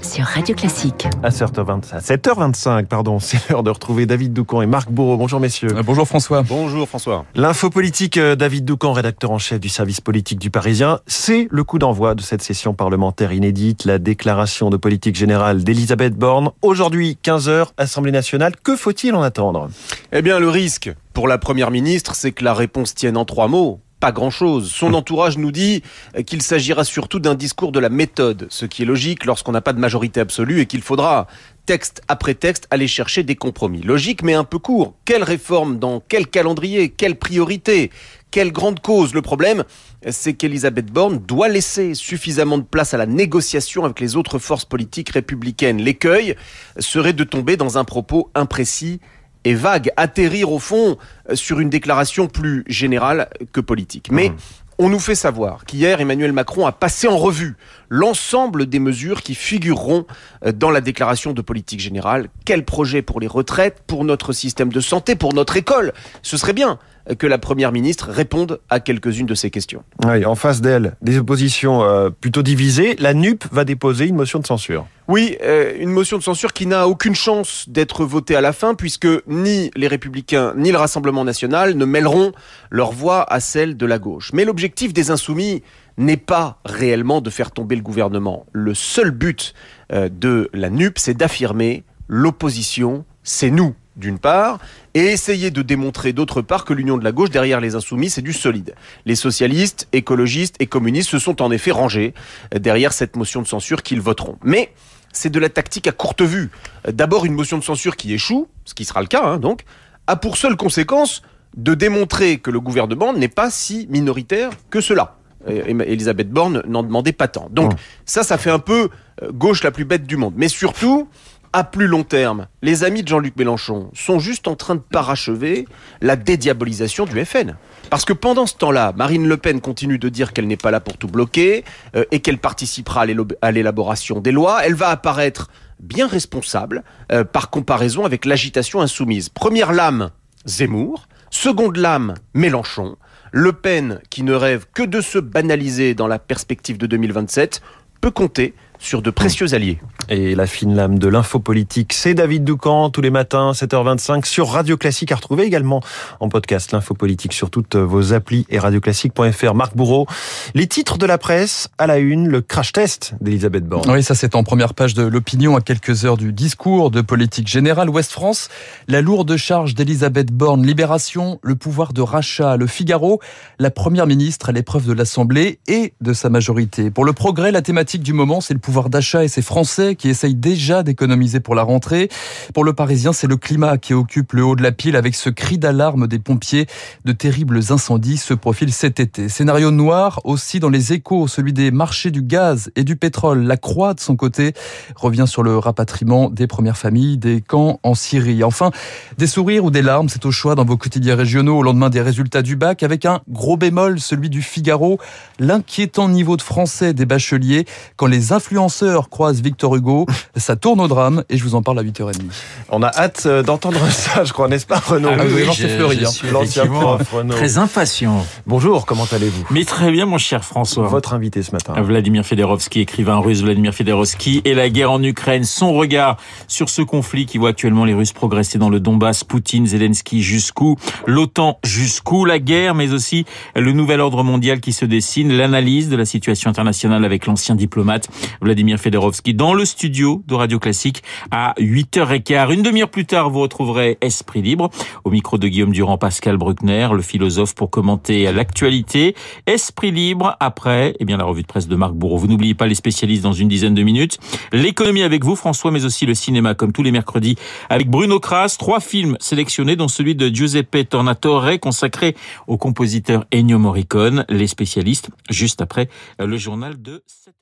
sur Radio Classique. À 7h25, 7h25 pardon, c'est l'heure de retrouver David Doucan et Marc Bourreau. Bonjour messieurs. Euh, bonjour François. Bonjour François. L'info politique, euh, David Doucan, rédacteur en chef du service politique du Parisien. C'est le coup d'envoi de cette session parlementaire inédite, la déclaration de politique générale d'Elisabeth Borne. Aujourd'hui, 15h, Assemblée nationale. Que faut-il en attendre? Eh bien, le risque pour la Première ministre, c'est que la réponse tienne en trois mots pas grand-chose. Son entourage nous dit qu'il s'agira surtout d'un discours de la méthode, ce qui est logique lorsqu'on n'a pas de majorité absolue et qu'il faudra, texte après texte, aller chercher des compromis. Logique mais un peu court. Quelle réforme dans quel calendrier? Quelle priorité? Quelle grande cause? Le problème, c'est qu'Elisabeth Borne doit laisser suffisamment de place à la négociation avec les autres forces politiques républicaines. L'écueil serait de tomber dans un propos imprécis et vague, atterrir au fond euh, sur une déclaration plus générale que politique. Mais mmh. on nous fait savoir qu'hier, Emmanuel Macron a passé en revue l'ensemble des mesures qui figureront euh, dans la déclaration de politique générale. Quel projet pour les retraites, pour notre système de santé, pour notre école? Ce serait bien que la Première ministre réponde à quelques-unes de ces questions. Oui, en face d'elle, des oppositions euh, plutôt divisées, la NUP va déposer une motion de censure. Oui, euh, une motion de censure qui n'a aucune chance d'être votée à la fin, puisque ni les Républicains ni le Rassemblement national ne mêleront leur voix à celle de la gauche. Mais l'objectif des insoumis n'est pas réellement de faire tomber le gouvernement. Le seul but euh, de la NUP, c'est d'affirmer l'opposition, c'est nous d'une part, et essayer de démontrer d'autre part que l'union de la gauche derrière les insoumis, c'est du solide. Les socialistes, écologistes et communistes se sont en effet rangés derrière cette motion de censure qu'ils voteront. Mais c'est de la tactique à courte vue. D'abord une motion de censure qui échoue, ce qui sera le cas hein, donc, a pour seule conséquence de démontrer que le gouvernement n'est pas si minoritaire que cela. Elisabeth Borne n'en demandait pas tant. Donc ça, ça fait un peu euh, gauche la plus bête du monde. Mais surtout, à plus long terme, les amis de Jean-Luc Mélenchon sont juste en train de parachever la dédiabolisation du FN. Parce que pendant ce temps-là, Marine Le Pen continue de dire qu'elle n'est pas là pour tout bloquer euh, et qu'elle participera à l'élaboration des lois. Elle va apparaître bien responsable euh, par comparaison avec l'agitation insoumise. Première lame, Zemmour. Seconde lame, Mélenchon. Le Pen, qui ne rêve que de se banaliser dans la perspective de 2027, peut compter sur de précieux alliés. Et la fine lame de l'info politique, c'est David Doucan, tous les matins, 7h25, sur Radio Classique, à retrouver également en podcast l'info politique sur toutes vos applis et radioclassique.fr. Marc Bourreau, les titres de la presse, à la une, le crash test d'Elisabeth Borne. Oui, ça c'est en première page de l'opinion à quelques heures du discours de politique générale. Ouest France, la lourde charge d'Elisabeth Borne, Libération, le pouvoir de rachat, le Figaro, la première ministre à l'épreuve de l'Assemblée et de sa majorité. Pour le progrès, la thématique du moment, c'est le pouvoir pouvoir d'achat et ces Français qui essayent déjà d'économiser pour la rentrée. Pour le Parisien, c'est le climat qui occupe le haut de la pile avec ce cri d'alarme des pompiers. De terribles incendies se profilent cet été. Scénario noir aussi dans les échos, celui des marchés du gaz et du pétrole. La Croix, de son côté, revient sur le rapatriement des premières familles des camps en Syrie. Enfin, des sourires ou des larmes, c'est au choix dans vos quotidiens régionaux au lendemain des résultats du bac avec un gros bémol, celui du Figaro, l'inquiétant niveau de français des bacheliers quand les influences influenceur croise Victor Hugo, ça tourne au drame et je vous en parle à 8h30. On a hâte euh, d'entendre ça, je crois, n'est-ce pas Renaud ah oui, oui, Fleury, hein. Très impatient. Bonjour, comment allez-vous? Mais très bien, mon cher François. Votre invité ce matin. Vladimir Federovski, écrivain russe Vladimir Federovski, et la guerre en Ukraine. Son regard sur ce conflit qui voit actuellement les Russes progresser dans le Donbass, Poutine, Zelensky jusqu'où, l'OTAN jusqu'où, la guerre, mais aussi le nouvel ordre mondial qui se dessine, l'analyse de la situation internationale avec l'ancien diplomate Vladimir Fedorovski dans le studio de Radio Classique à 8h15. Une demi-heure plus tard, vous retrouverez Esprit Libre au micro de Guillaume Durand, Pascal Bruckner, le philosophe pour commenter l'actualité. Esprit Libre après, eh bien, la revue de presse de Marc Bourreau. Vous n'oubliez pas les spécialistes dans une dizaine de minutes. L'économie avec vous, François, mais aussi le cinéma comme tous les mercredis avec Bruno Kras. Trois films sélectionnés dont celui de Giuseppe Tornatore consacré au compositeur Ennio Morricone. Les spécialistes juste après le journal de 7